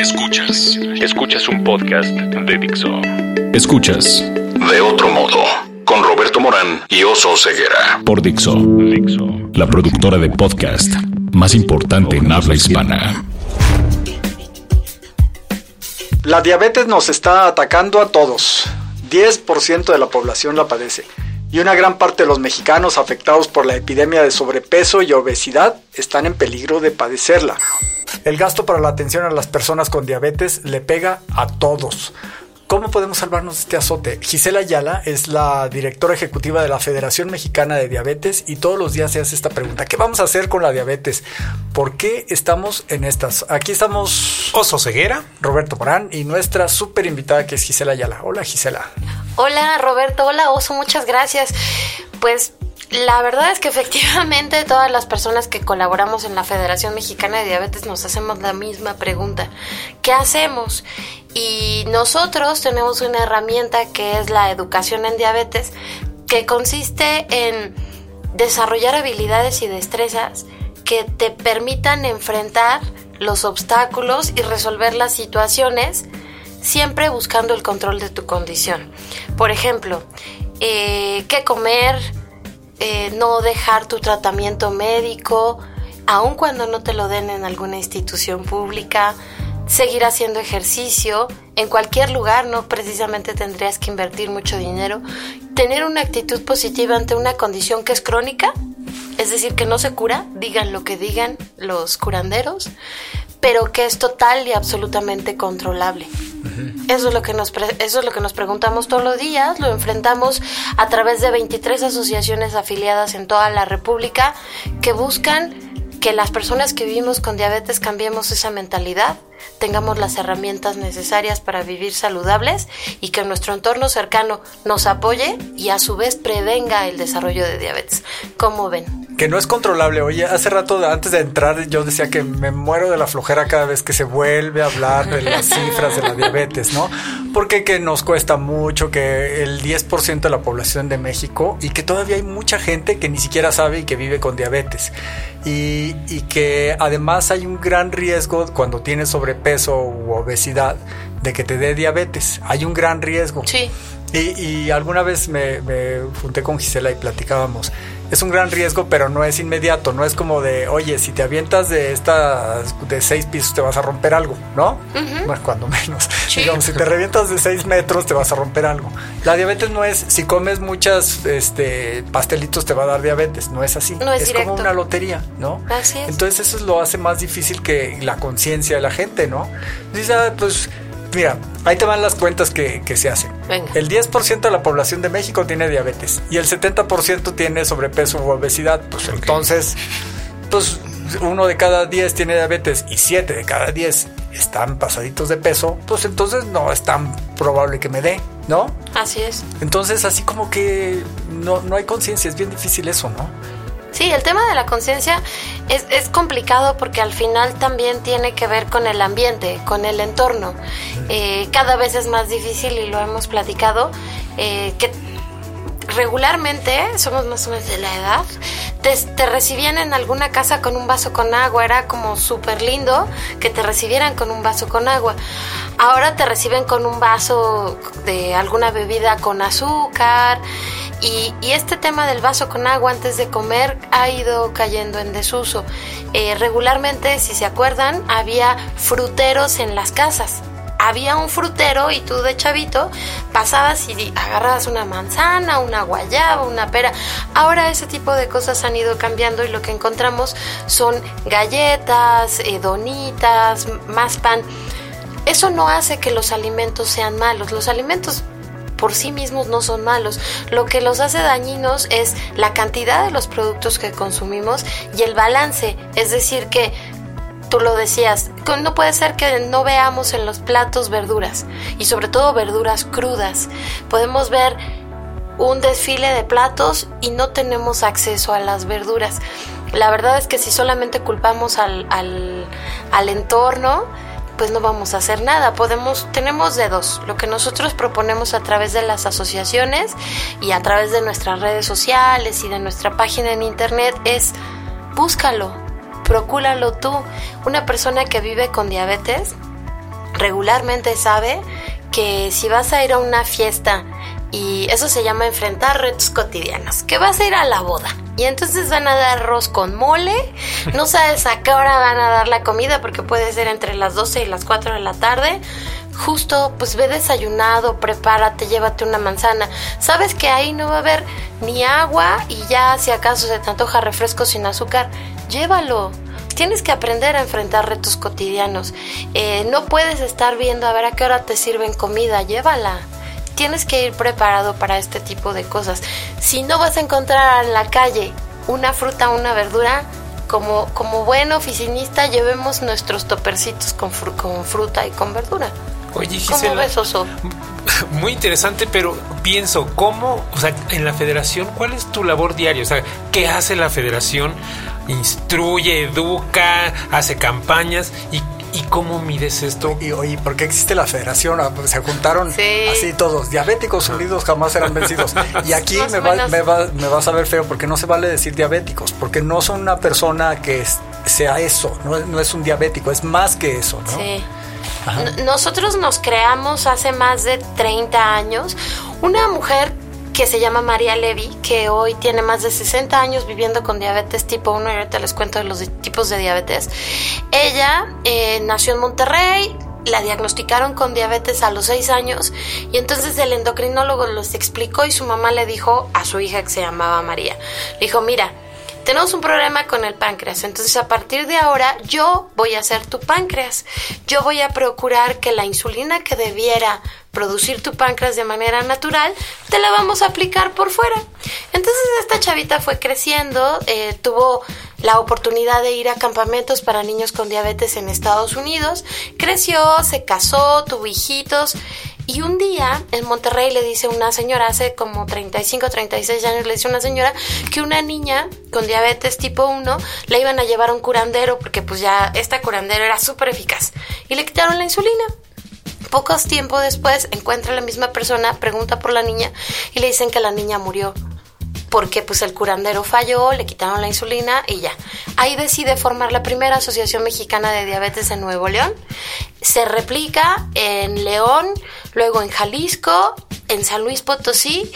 Escuchas. Escuchas un podcast de Dixo. Escuchas. De otro modo. Con Roberto Morán y Oso Ceguera. Por Dixo. Dixo. La productora de podcast más importante en habla hispana. La diabetes nos está atacando a todos. 10% de la población la padece. Y una gran parte de los mexicanos afectados por la epidemia de sobrepeso y obesidad están en peligro de padecerla. El gasto para la atención a las personas con diabetes le pega a todos. ¿Cómo podemos salvarnos de este azote? Gisela Ayala es la directora ejecutiva de la Federación Mexicana de Diabetes y todos los días se hace esta pregunta. ¿Qué vamos a hacer con la diabetes? ¿Por qué estamos en estas? Aquí estamos Oso Ceguera, Roberto Morán y nuestra súper invitada que es Gisela Ayala. Hola Gisela. Hola Roberto, hola Oso, muchas gracias. Pues la verdad es que efectivamente todas las personas que colaboramos en la Federación Mexicana de Diabetes nos hacemos la misma pregunta. ¿Qué hacemos? Y nosotros tenemos una herramienta que es la educación en diabetes, que consiste en desarrollar habilidades y destrezas que te permitan enfrentar los obstáculos y resolver las situaciones siempre buscando el control de tu condición. Por ejemplo, eh, qué comer, eh, no dejar tu tratamiento médico, aun cuando no te lo den en alguna institución pública, seguir haciendo ejercicio en cualquier lugar, no precisamente tendrías que invertir mucho dinero, tener una actitud positiva ante una condición que es crónica, es decir, que no se cura, digan lo que digan los curanderos, pero que es total y absolutamente controlable. Eso es, lo que nos eso es lo que nos preguntamos todos los días, lo enfrentamos a través de 23 asociaciones afiliadas en toda la República que buscan que las personas que vivimos con diabetes cambiemos esa mentalidad, tengamos las herramientas necesarias para vivir saludables y que nuestro entorno cercano nos apoye y a su vez prevenga el desarrollo de diabetes. ¿Cómo ven? Que no es controlable. Oye, hace rato antes de entrar yo decía que me muero de la flojera cada vez que se vuelve a hablar de las cifras de la diabetes, ¿no? Porque que nos cuesta mucho, que el 10% de la población de México y que todavía hay mucha gente que ni siquiera sabe y que vive con diabetes. Y, y que además hay un gran riesgo cuando tienes sobrepeso u obesidad de que te dé diabetes. Hay un gran riesgo. Sí. Y, y alguna vez me, me, junté con Gisela y platicábamos. Es un gran riesgo, pero no es inmediato. No es como de, oye, si te avientas de estas de seis pisos te vas a romper algo, ¿no? Uh -huh. Bueno, cuando menos. Sí. Digamos, si te revientas de seis metros te vas a romper algo. La diabetes no es, si comes muchas este, pastelitos te va a dar diabetes. No es así. No es, es como una lotería, ¿no? Así es. Entonces eso lo hace más difícil que la conciencia de la gente, ¿no? Dice, ah, pues Mira, ahí te van las cuentas que, que se hacen. Venga. El 10% de la población de México tiene diabetes y el 70% tiene sobrepeso u obesidad. Pues okay. entonces, pues uno de cada 10 tiene diabetes y 7 de cada 10 están pasaditos de peso, pues entonces no es tan probable que me dé, ¿no? Así es. Entonces, así como que no, no hay conciencia, es bien difícil eso, ¿no? Sí, el tema de la conciencia es, es, complicado porque al final también tiene que ver con el ambiente, con el entorno. Eh, cada vez es más difícil y lo hemos platicado, eh, que regularmente, somos más o menos de la edad, te, te, recibían en alguna casa con un vaso con agua, era como súper lindo que te recibieran con un vaso con agua. Ahora te reciben con un vaso de alguna bebida con azúcar. Y, este tema del vaso con agua antes de comer ha ido cayendo en desuso. Eh, regularmente, si se acuerdan, había fruteros en las casas. Había un frutero y tú de chavito pasabas y agarrabas una manzana, una guayaba, una pera. Ahora ese tipo de cosas han ido cambiando y lo que encontramos son galletas, eh, donitas, más pan. Eso no hace que los alimentos sean malos. Los alimentos por sí mismos no son malos. Lo que los hace dañinos es la cantidad de los productos que consumimos y el balance. Es decir, que tú lo decías, no puede ser que no veamos en los platos verduras y sobre todo verduras crudas. Podemos ver un desfile de platos y no tenemos acceso a las verduras. La verdad es que si solamente culpamos al, al, al entorno, pues no vamos a hacer nada. Podemos, tenemos dedos. Lo que nosotros proponemos a través de las asociaciones y a través de nuestras redes sociales y de nuestra página en internet es búscalo, procúralo tú. Una persona que vive con diabetes regularmente sabe que si vas a ir a una fiesta y eso se llama enfrentar retos cotidianos, que vas a ir a la boda y entonces van a dar arroz con mole, no sabes a qué hora van a dar la comida porque puede ser entre las 12 y las 4 de la tarde. Justo, pues ve desayunado, prepárate, llévate una manzana. Sabes que ahí no va a haber ni agua y ya si acaso se te antoja refresco sin azúcar, llévalo tienes que aprender a enfrentar retos cotidianos. Eh, no puedes estar viendo a ver a qué hora te sirven comida, llévala tienes que ir preparado para este tipo de cosas. Si no vas a encontrar en la calle una fruta o una verdura, como, como buen oficinista llevemos nuestros topercitos con, con fruta y con verdura. Oye, Gisela, ¿Cómo Muy interesante, pero pienso, ¿cómo, o sea, en la federación, cuál es tu labor diaria? O sea, ¿qué hace la federación? Instruye, educa, hace campañas y ¿Y cómo mides esto? Y oye, ¿por qué existe la federación? Ah, pues, se juntaron así todos, diabéticos unidos jamás serán vencidos. Y aquí me, va, me, va, me, vas a ver feo porque no se vale decir diabéticos, porque no son una persona que sea eso, no, no, es un diabético, es más que eso, ¿no? Sí. Nosotros nos creamos hace más de 30 años una mujer que se llama María Levy, que hoy tiene más de 60 años viviendo con diabetes tipo 1 y ahorita les cuento de los tipos de diabetes. Ella eh, nació en Monterrey, la diagnosticaron con diabetes a los 6 años y entonces el endocrinólogo los explicó y su mamá le dijo a su hija que se llamaba María, le dijo, mira, tenemos un problema con el páncreas, entonces a partir de ahora yo voy a hacer tu páncreas, yo voy a procurar que la insulina que debiera producir tu páncreas de manera natural, te la vamos a aplicar por fuera. Entonces esta chavita fue creciendo, eh, tuvo la oportunidad de ir a campamentos para niños con diabetes en Estados Unidos, creció, se casó, tuvo hijitos y un día en Monterrey le dice una señora, hace como 35, 36 años, le dice una señora que una niña con diabetes tipo 1 la iban a llevar a un curandero porque pues ya esta curandero era súper eficaz y le quitaron la insulina. Pocos tiempo después encuentra a la misma persona, pregunta por la niña y le dicen que la niña murió porque pues el curandero falló, le quitaron la insulina y ya. Ahí decide formar la primera Asociación Mexicana de Diabetes en Nuevo León. Se replica en León, luego en Jalisco, en San Luis Potosí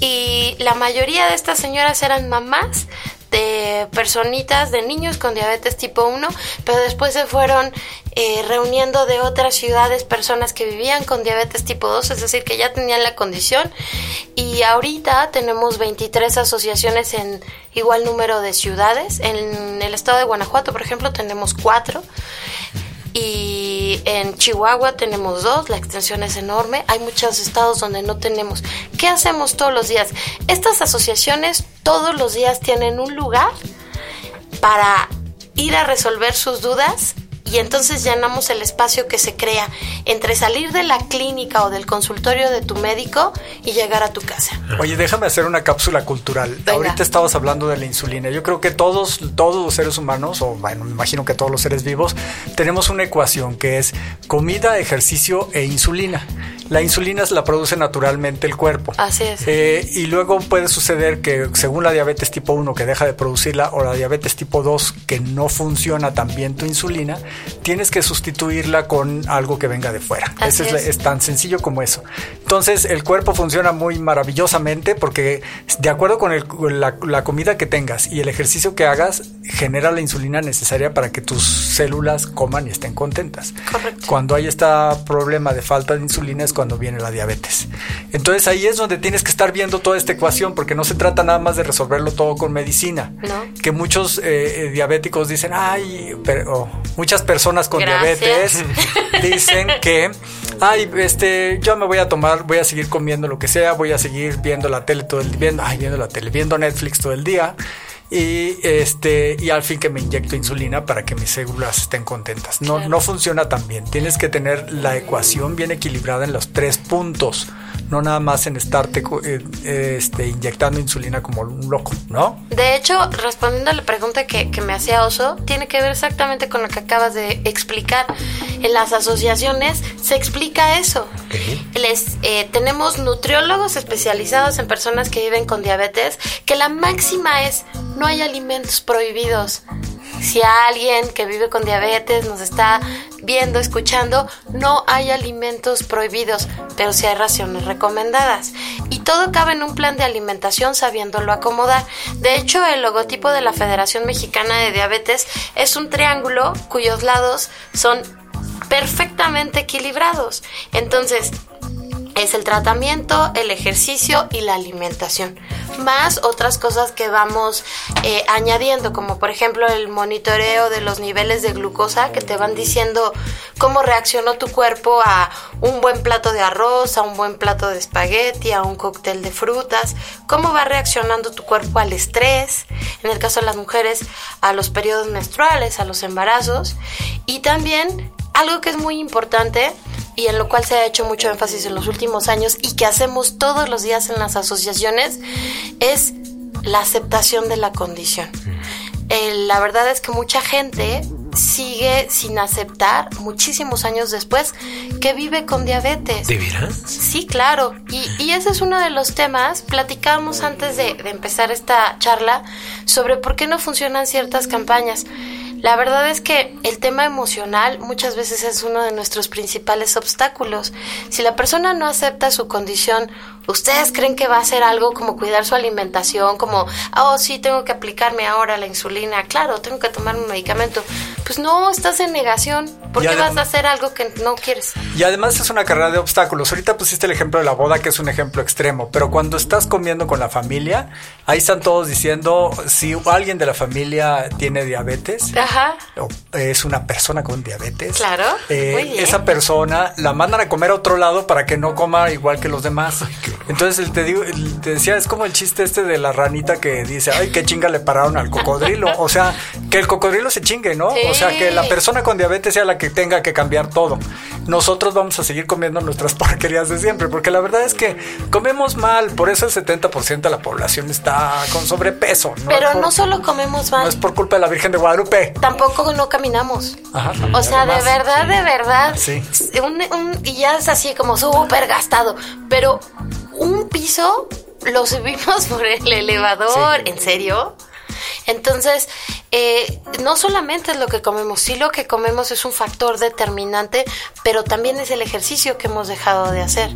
y la mayoría de estas señoras eran mamás de personitas, de niños con diabetes tipo 1, pero después se fueron eh, reuniendo de otras ciudades personas que vivían con diabetes tipo 2, es decir, que ya tenían la condición. Y ahorita tenemos 23 asociaciones en igual número de ciudades. En el estado de Guanajuato, por ejemplo, tenemos cuatro y en Chihuahua tenemos dos, la extensión es enorme, hay muchos estados donde no tenemos. ¿Qué hacemos todos los días? Estas asociaciones todos los días tienen un lugar para ir a resolver sus dudas y entonces llenamos el espacio que se crea entre salir de la clínica o del consultorio de tu médico y llegar a tu casa. Oye, déjame hacer una cápsula cultural. Ahorita estabas hablando de la insulina. Yo creo que todos, todos los seres humanos, o bueno, me imagino que todos los seres vivos, tenemos una ecuación que es comida, ejercicio e insulina. La insulina la produce naturalmente el cuerpo. Así es. Eh, y luego puede suceder que según la diabetes tipo 1 que deja de producirla o la diabetes tipo 2 que no funciona también tu insulina, tienes que sustituirla con algo que venga de fuera. es, es. tan sencillo como eso. Entonces el cuerpo funciona muy maravillosamente porque de acuerdo con la, la comida que tengas y el ejercicio que hagas, genera la insulina necesaria para que tus células coman y estén contentas. Correcto. Cuando hay este problema de falta de insulina es cuando viene la diabetes. Entonces ahí es donde tienes que estar viendo toda esta ecuación porque no se trata nada más de resolverlo todo con medicina. No. Que muchos eh, diabéticos dicen, ay, pero muchas personas con diabetes dicen que, ay, este, yo me voy a tomar, voy a seguir comiendo lo que sea, voy a seguir viendo la tele todo el día, viendo, ay, viendo la tele, viendo Netflix todo el día y este y al fin que me inyecto insulina para que mis células estén contentas. No, no funciona tan bien. Tienes que tener la ecuación bien equilibrada en los tres puntos no nada más en estarte eh, este, inyectando insulina como un loco, ¿no? De hecho, respondiendo a la pregunta que, me hacía Oso, tiene que ver exactamente con lo que acabas de explicar. En las asociaciones se explica eso. Les, eh, tenemos nutriólogos especializados en personas que viven con diabetes, que la máxima es no hay alimentos prohibidos si alguien que vive con diabetes nos está viendo, escuchando, no hay alimentos prohibidos, pero sí hay raciones recomendadas. Y todo cabe en un plan de alimentación sabiéndolo acomodar. De hecho, el logotipo de la Federación Mexicana de Diabetes es un triángulo cuyos lados son perfectamente equilibrados. Entonces, es el tratamiento, el ejercicio y la alimentación, más otras cosas que vamos eh, añadiendo, como por ejemplo el monitoreo de los niveles de glucosa que te van diciendo cómo reaccionó tu cuerpo a un buen plato de arroz, a un buen plato de espagueti, a un cóctel de frutas, cómo va reaccionando tu cuerpo al estrés, en el caso de las mujeres, a los periodos menstruales, a los embarazos, y también algo que es muy importante, y en lo cual se ha hecho mucho énfasis en los últimos años y que hacemos todos los días en las asociaciones es la aceptación de la condición. la verdad es que mucha gente sigue sin aceptar muchísimos años después que vive con diabetes. ¿De veras? Sí, claro. Y, ese es uno de los temas. Platicábamos antes de, de empezar esta charla sobre por qué no funcionan ciertas campañas. La verdad es que el tema emocional muchas veces es uno de nuestros principales obstáculos. Si la persona no acepta su condición ¿Ustedes creen que va a ser algo como cuidar su alimentación, como, oh, sí, tengo que aplicarme ahora la insulina, claro, tengo que tomar un medicamento? Pues no, estás en negación. ¿Por qué vas a hacer algo que no quieres? Y además es una carrera de obstáculos. Ahorita pusiste el ejemplo de la boda, que es un ejemplo extremo, pero cuando estás comiendo con la familia, ahí están todos diciendo, si alguien de la familia tiene diabetes, Ajá. o es una persona con diabetes, claro, eh, esa persona la mandan a comer a otro lado para que no coma igual que los demás. Entonces te digo, te decía, es como el chiste este de la ranita que dice, ay, qué chinga le pararon al cocodrilo. O sea, que el cocodrilo se chingue, ¿no? O sea, que la persona con diabetes sea la que tenga que cambiar todo. Nosotros vamos a seguir comiendo nuestras porquerías de siempre, porque la verdad es que comemos mal, por eso el 70% de la población está con sobrepeso. Pero no solo comemos mal. No es por culpa de la Virgen de Guadalupe. Tampoco no caminamos. Ajá, o sea, de verdad, de verdad. Sí. y ya es así como súper gastado. Pero un piso lo subimos por el elevador, ¿en serio? Entonces, eh, no solamente es lo que comemos, sí lo que comemos es un factor determinante, pero también es el ejercicio que hemos dejado de hacer.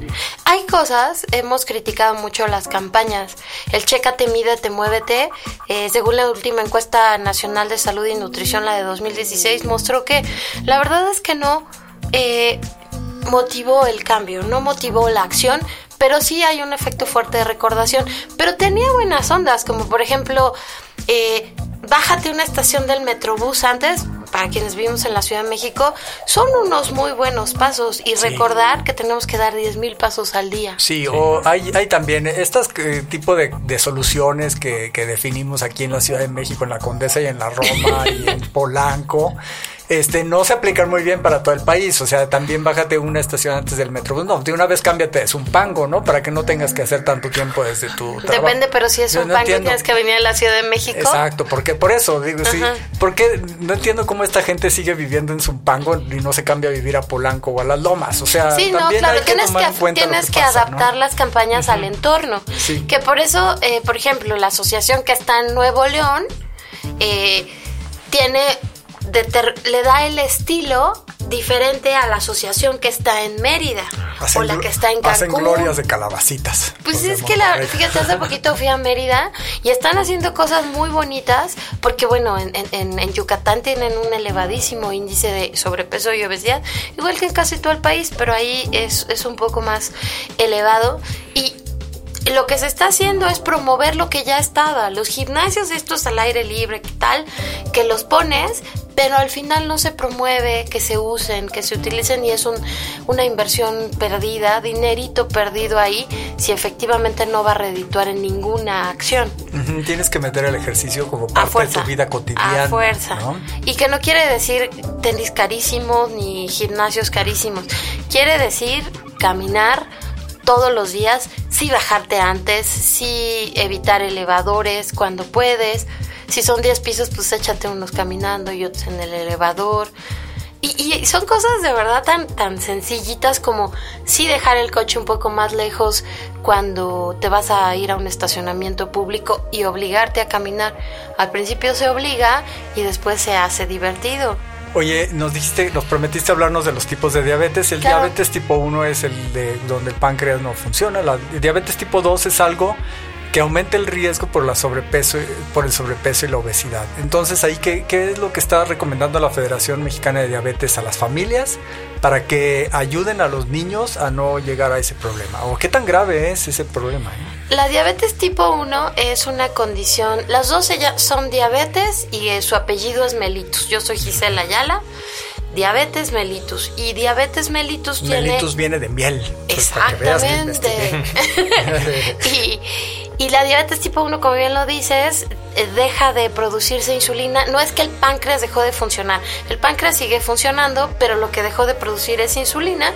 Hay cosas, hemos criticado mucho las campañas, el chécate, mídete, muévete, eh, según la última encuesta nacional de salud y nutrición, la de 2016, mostró que la verdad es que no eh, motivó el cambio, no motivó la acción, pero sí hay un efecto fuerte de recordación. Pero tenía buenas ondas, como por ejemplo, eh, bájate una estación del Metrobús antes, para quienes vivimos en la Ciudad de México, son unos muy buenos pasos. Y recordar que tenemos que dar 10 mil pasos al día. Sí, o hay, hay también estos eh, tipo de, de soluciones que, que, definimos aquí en la Ciudad de México, en la Condesa y en la Roma y en Polanco, este, no se aplican muy bien para todo el país. O sea, también bájate una estación antes del metro. No, de una vez cámbiate, es un pango, ¿no? Para que no tengas que hacer tanto tiempo desde tu trabajo. Depende, pero si es un pango tienes que venir a la Ciudad de México. Exacto, porque por eso digo, sí. Porque no entiendo cómo esta gente sigue viviendo en Zumpango y no se cambia a vivir a Polanco o a las Lomas. O sea, sí, no, claro, tienes que, tienes que, adaptar las campañas al entorno. Sí. Que por eso, eh, por ejemplo, la asociación que está en Nuevo León eh, tiene le da el estilo diferente a la asociación que está en Mérida o la que está en Cancún. Hacen glorias de calabacitas. Pues es que, la, fíjate, hace poquito fui a Mérida y están haciendo cosas muy bonitas porque, bueno, en, en, en, Yucatán tienen un elevadísimo índice de sobrepeso y obesidad, igual que en casi todo el país, pero ahí es, es un poco más elevado. Y lo que se está haciendo es promover lo que ya estaba. Los gimnasios estos al aire libre, ¿qué tal? Que los pones, pero al final no se promueve que se usen, que se utilicen y es un, una inversión perdida, dinerito perdido ahí, si efectivamente no va a redituar en ninguna acción. Tienes que meter el ejercicio como parte de tu vida cotidiana. A fuerza. Y que no quiere decir tenis carísimos ni gimnasios carísimos. Quiere decir caminar todos los días, sí bajarte antes, sí evitar elevadores cuando puedes. Si son 10 pisos, pues échate unos caminando y otros en el elevador. Y, son cosas de verdad tan, tan sencillitas como sí dejar el coche un poco más lejos cuando te vas a ir a un estacionamiento público y obligarte a caminar. Al principio se obliga y después se hace divertido. Oye, nos dijiste, nos prometiste hablarnos de los tipos de diabetes. El diabetes tipo 1 es el de donde el páncreas no funciona. La diabetes tipo 2 es algo que aumenta el riesgo por la sobrepeso por el sobrepeso y la obesidad. Entonces, ahí qué, qué es lo que está recomendando la Federación Mexicana de Diabetes a las familias para que ayuden a los niños a no llegar a ese problema? ¿O qué tan grave es ese problema? Eh? La diabetes tipo 1 es una condición, las dos son diabetes y eh, su apellido es mellitus. Yo soy Gisela Ayala diabetes mellitus. Y diabetes mellitus tiene... Mellitus viene de miel. Exactamente. y, y la diabetes tipo 1, como bien lo dices, deja de producirse insulina. No es que el páncreas dejó de funcionar. El páncreas sigue funcionando, pero lo que dejó de producir es insulina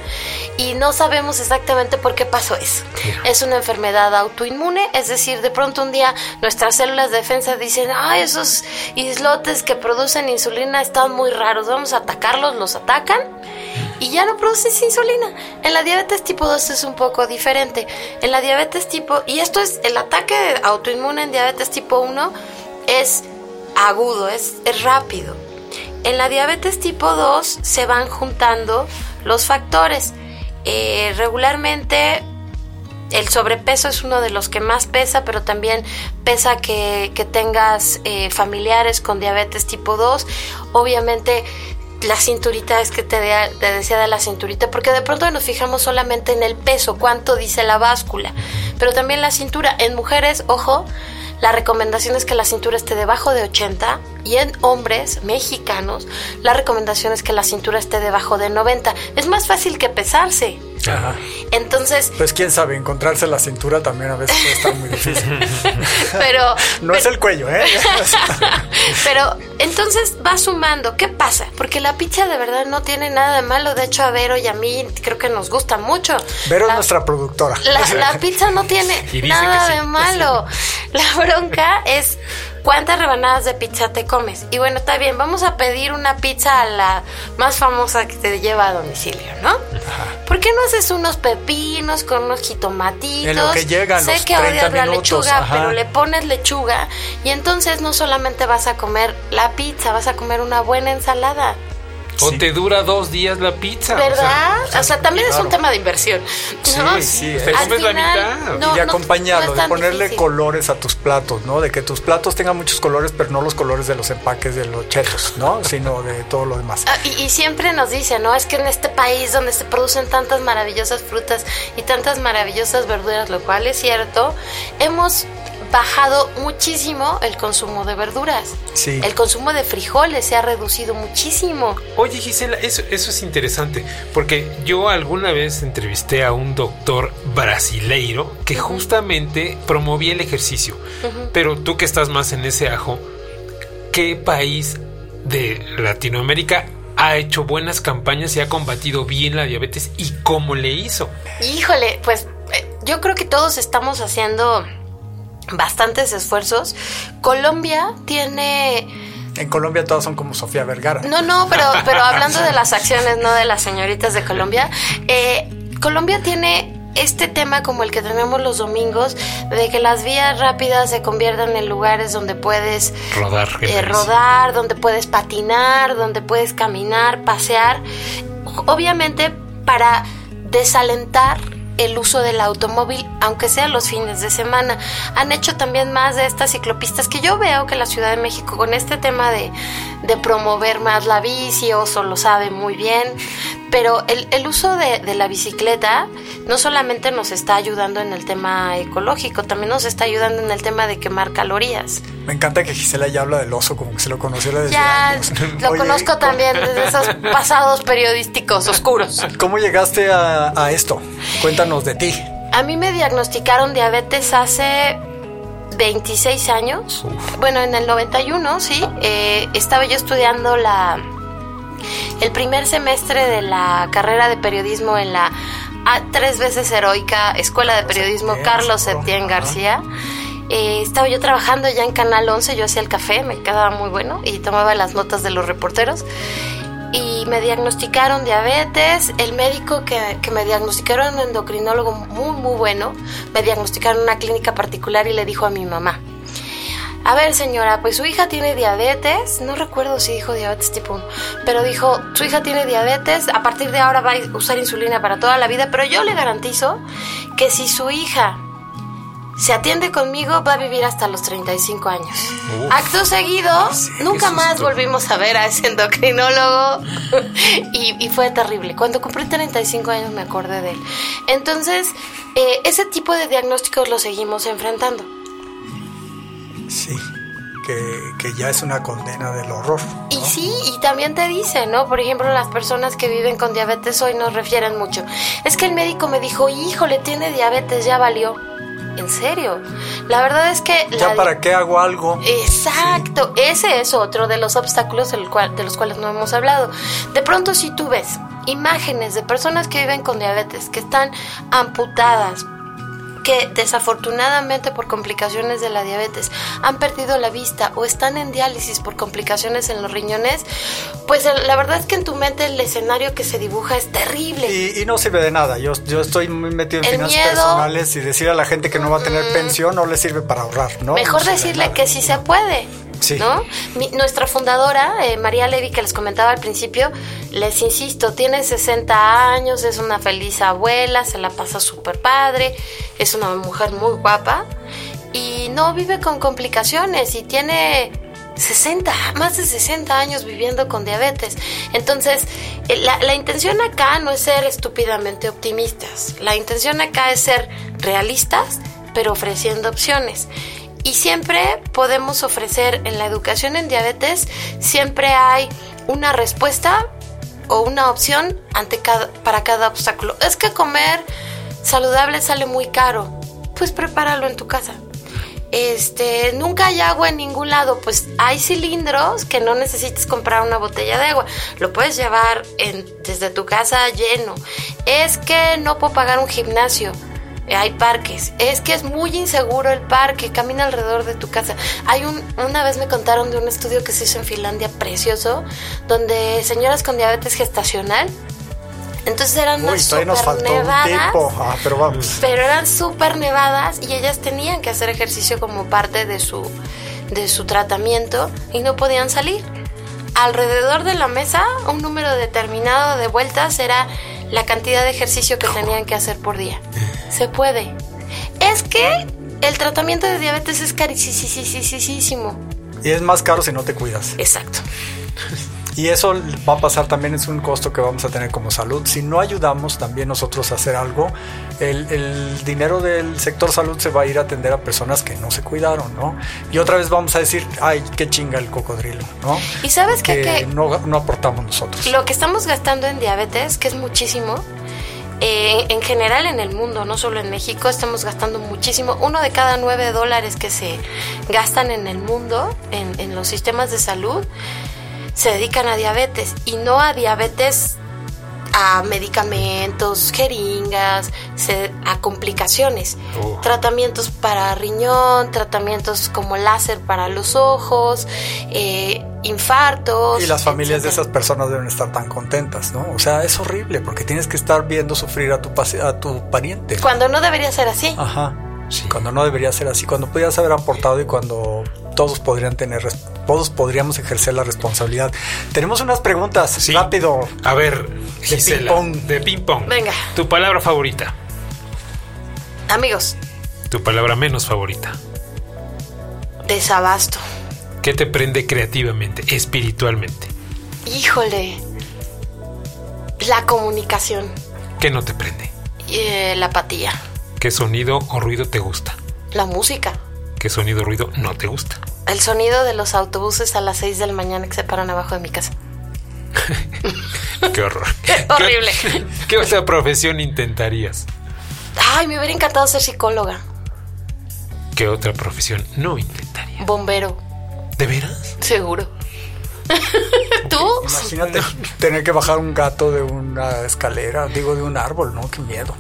y no sabemos exactamente por qué pasó eso. Es una enfermedad autoinmune, es decir, de pronto un día nuestras células de defensa dicen, ah, esos islotes que producen insulina están muy raros, vamos a atacarlos, los atacan y ya no produces insulina. En la diabetes tipo 2 es un poco diferente. En la diabetes tipo, y esto es el ataque autoinmune en diabetes tipo 1 es agudo, es, es rápido. En la diabetes tipo 2 se van juntando los factores. Eh, regularmente el sobrepeso es uno de los que más pesa, pero también pesa que, tengas eh, familiares con diabetes tipo 2. Obviamente la cinturita es que te, te, decía de la cinturita, porque de pronto nos fijamos solamente en el peso, cuánto dice la báscula, pero también la cintura. En mujeres, ojo, la recomendación es que la cintura esté debajo de 80 y en hombres mexicanos la recomendación es que la cintura esté debajo de 90. Es más fácil que pesarse. Ajá. Entonces. Pues quién sabe, encontrarse la cintura también a veces puede estar muy difícil. pero. no es el cuello, ¿eh? pero entonces va sumando. ¿Qué pasa? Porque la pizza de verdad no tiene nada de malo. De hecho, a Vero y a mí creo que nos gusta mucho. Vero es nuestra productora. La, pizza no tiene nada de malo. La bronca es ¿cuántas rebanadas de pizza te comes? Y bueno, está bien, vamos a pedir una pizza a la más famosa que te lleva a domicilio, ¿no? ¿Por qué no haces unos pepinos con unos jitomatitos? En lo que llegan sé que odias la lechuga, pero le pones lechuga y entonces no solamente vas a comer la pizza, vas a comer una buena ensalada. O te dura dos días la pizza. ¿Verdad? O sea, también es un tema de inversión. ¿no? Sí, sí. Te comes la mitad. y acompañarlo, de ponerle colores a tus platos, ¿no? De que tus platos tengan muchos colores, pero no los colores de los empaques de los chetos, ¿no? Sino de todo lo demás. Ah, y, y, siempre nos dicen, ¿no? Es que en este país donde se producen tantas maravillosas frutas y tantas maravillosas verduras, lo cual es cierto, hemos bajado muchísimo el consumo de verduras. Sí. El consumo de frijoles se ha reducido muchísimo. Oye, Gisela, eso, eso es interesante, porque yo alguna vez entrevisté a un doctor brasileiro que justamente promovía el ejercicio. Pero tú que estás más en ese ajo, ¿qué país de Latinoamérica ha hecho buenas campañas y ha combatido bien la diabetes y cómo le hizo? Híjole, pues eh, yo creo que todos estamos haciendo bastantes esfuerzos. Colombia tiene... En Colombia todos son como Sofía Vergara. No, no, pero, pero hablando de las acciones, no de las señoritas de Colombia, eh, Colombia tiene este tema como el que tenemos los domingos, de que las vías rápidas se conviertan en lugares donde puedes rodar, eh, rodar donde puedes patinar, donde puedes caminar, pasear, obviamente para desalentar el uso del automóvil, aunque sea los fines de semana. Han hecho también más de estas ciclopistas que yo veo que la Ciudad de México con este tema de, de promover más la bici, Oso lo sabe muy bien, pero el, el uso de, de, la bicicleta no solamente nos está ayudando en el tema ecológico, también nos está ayudando en el tema de quemar calorías. Me encanta que Gisela ya habla del oso como que se lo conoció desde ya, Lo conozco también desde esos pasados periodísticos oscuros. ¿Cómo llegaste a, a esto? Cuéntanos de ti. A mí me diagnosticaron diabetes hace 26 años. Bueno, en el 91, sí. Eh, estaba yo estudiando la el primer semestre de la carrera de periodismo en la a, tres veces heroica Escuela de Periodismo Carlos Septién García. Eh, estaba yo trabajando ya en Canal 11, yo hacía el café, me quedaba muy bueno y tomaba las notas de los reporteros. Y me diagnosticaron diabetes. El médico que, que me diagnosticaron, un endocrinólogo muy, muy bueno, me diagnosticaron en una clínica particular y le dijo a mi mamá, a ver señora, pues su hija tiene diabetes, no recuerdo si dijo diabetes tipo 1, pero dijo, su hija tiene diabetes, a partir de ahora va a usar insulina para toda la vida, pero yo le garantizo que si su hija se atiende conmigo, va a vivir hasta los 35 años. Acto seguido, nunca más volvimos a ver a ese endocrinólogo y, fue terrible. Cuando cumplí 35 años me acordé de él. Entonces, eh, ese tipo de diagnósticos lo seguimos enfrentando. Sí. Que, ya es una condena del horror. Y sí, y también te dice, ¿no? Por ejemplo, las personas que viven con diabetes hoy nos refieren mucho. Es que el médico me dijo, híjole, tiene diabetes, ya valió. ¿En serio? La verdad es que... ¿Ya para qué hago algo? Exacto, ese es otro de los obstáculos cual, de los cuales no hemos hablado. De pronto si tú ves imágenes de personas que viven con diabetes, que están amputadas, que desafortunadamente por complicaciones de la diabetes han perdido la vista o están en diálisis por complicaciones en los riñones, pues la verdad es que en tu mente el escenario que se dibuja es terrible. Y, no sirve de nada. Yo, yo estoy muy metido en finanzas personales y decir a la gente que no va a tener pensión no le sirve para ahorrar, ¿no? Mejor decirle que sí se puede. ¿No? nuestra fundadora, eh, María Levy, que les comentaba al principio, les insisto, tiene 60 años, es una feliz abuela, se la pasa súper padre, es una mujer muy guapa y no vive con complicaciones y tiene 60, más de 60 años viviendo con diabetes. Entonces, eh, la, la, intención acá no es ser estúpidamente optimistas, la intención acá es ser realistas, pero ofreciendo opciones. Y siempre podemos ofrecer en la educación en diabetes, siempre hay una respuesta o una opción ante cada, para cada obstáculo. Es que comer saludable sale muy caro. Pues prepáralo en tu casa. Este, nunca hay agua en ningún lado, pues hay cilindros que no necesitas comprar una botella de agua, lo puedes llevar desde tu casa lleno. Es que no puedo pagar un gimnasio, hay parques. Es que es muy inseguro el parque, camina alrededor de tu casa. Hay un, una vez me contaron de un estudio que se hizo en Finlandia precioso, donde señoras con diabetes gestacional entonces eran Uy, super nevadas, ah, pero, vamos. pero eran súper nevadas y ellas tenían que hacer ejercicio como parte de su, de su tratamiento y no podían salir. Alrededor de la mesa, un número determinado de vueltas era la cantidad de ejercicio que tenían que hacer por día. Se puede. Es que el tratamiento de diabetes es carísimo. Y es más caro si no te cuidas. Exacto. Y eso va a pasar también, es un costo que vamos a tener como salud. Si no ayudamos también nosotros a hacer algo, el, dinero del sector salud se va a ir a atender a personas que no se cuidaron, ¿no? Y otra vez vamos a decir, ay, qué chinga el cocodrilo, ¿no? Y sabes que, no, no aportamos nosotros. Lo que estamos gastando en diabetes, que es muchísimo, eh, en general en el mundo, no solo en México, estamos gastando muchísimo. Uno de cada nueve dólares que se gastan en el mundo, en, en los sistemas de salud, se dedican a diabetes y no a diabetes a medicamentos, jeringas, a complicaciones, oh. tratamientos para riñón, tratamientos como láser para los ojos, eh, infartos. Y las familias de esas personas deben estar tan contentas, ¿no? O sea, es horrible porque tienes que estar viendo sufrir a tu, a tu pariente. Cuando no debería ser así. Ajá. Sí. Cuando no debería ser así, cuando pudieras haber aportado y cuando todos podrían tener, todos podríamos ejercer la responsabilidad. Tenemos unas preguntas, rápido. A ver, de ping pong. De ping pong. Venga. Tu palabra favorita. Amigos. Tu palabra menos favorita. Desabasto. ¿Qué te prende creativamente, espiritualmente? Híjole. La comunicación. ¿Qué no te prende? Eh, la apatía. ¿Qué sonido o ruido te gusta? La música. ¿Qué sonido o ruido no te gusta? El sonido de los autobuses a las 6 de la mañana que se paran abajo de mi casa. Qué horror. Horrible. ¿Qué, otra profesión intentarías? Ay, me hubiera encantado ser psicóloga. ¿Qué otra profesión no intentarías? Bombero. ¿De veras? Seguro. ¿Tú? Imagínate tener que bajar un gato de una escalera, digo, de un árbol, ¿no? Qué miedo.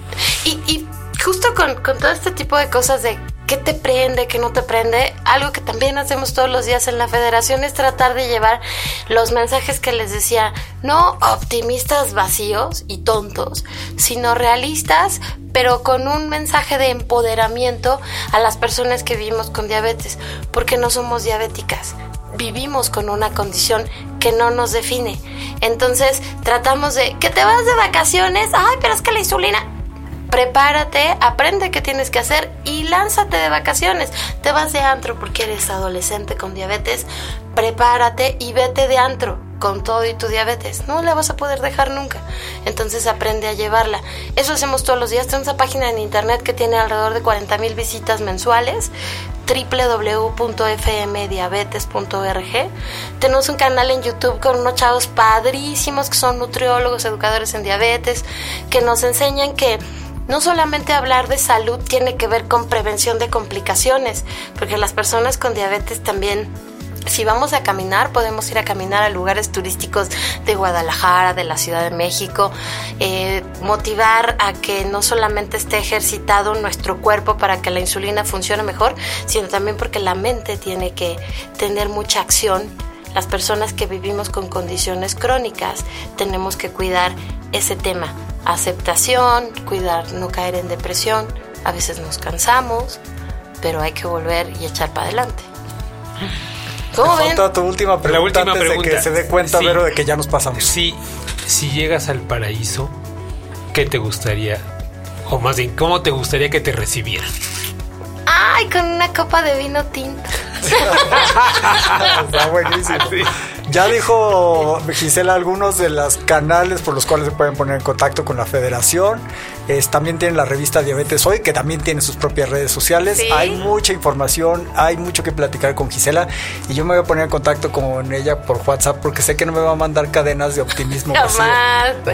Y, y justo con, con todo este tipo de cosas de ¿Qué te prende, qué no te prende? Algo que también hacemos todos los días en la federación es tratar de llevar los mensajes que les decía, no optimistas vacíos y tontos, sino realistas, pero con un mensaje de empoderamiento a las personas que vivimos con diabetes, porque no somos diabéticas, vivimos con una condición que no nos define. Entonces tratamos de, que te vas de vacaciones, ay, pero es que la insulina, prepárate, aprende qué tienes que hacer y lánzate de vacaciones. Te vas de antro porque eres adolescente con diabetes, prepárate y vete de antro con todo y tu diabetes. No la vas a poder dejar nunca. Entonces aprende a llevarla. Eso hacemos todos los días. Tenemos una página en internet que tiene alrededor de 40 mil visitas mensuales www.fmdiabetes.org. Tenemos un canal en YouTube con unos chavos padrísimos que son nutriólogos, educadores en diabetes, que nos enseñan que no solamente hablar de salud tiene que ver con prevención de complicaciones, porque las personas con diabetes también si vamos a caminar, podemos ir a caminar a lugares turísticos de Guadalajara, de la Ciudad de México, eh, motivar a que no solamente esté ejercitado nuestro cuerpo para que la insulina funcione mejor, sino también porque la mente tiene que tener mucha acción. Las personas que vivimos con condiciones crónicas tenemos que cuidar ese tema aceptación, cuidar no caer en depresión. A veces nos cansamos, pero hay que volver y echar para adelante. ¿Cómo ven? tu última pregunta La última antes de que se dé cuenta, Vero, de que ya nos pasamos. Sí, si llegas al paraíso, ¿qué te gustaría? O más bien, ¿cómo te gustaría que te recibieran? Ay, con una copa de vino tinto. Está buenísimo. Ya dijo Gisela algunos de los canales por los cuales se pueden poner en contacto con la federación. también tienen la revista Diabetes Hoy, que también tiene sus propias redes sociales. Hay mucha información, hay mucho que platicar con Gisela. Y yo me voy a poner en contacto con ella por WhatsApp porque sé que no me va a mandar cadenas de optimismo.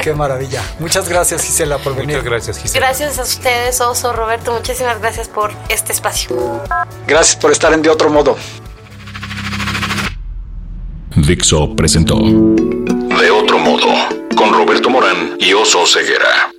Qué maravilla. Muchas gracias, Gisela, por venir. Muchas gracias, Gisela. Gracias a ustedes, Oso, Roberto. Muchísimas gracias por este espacio. Gracias por estar en De Otro Modo. Dixo presentó De otro modo, con Roberto Morán y Oso Ceguera.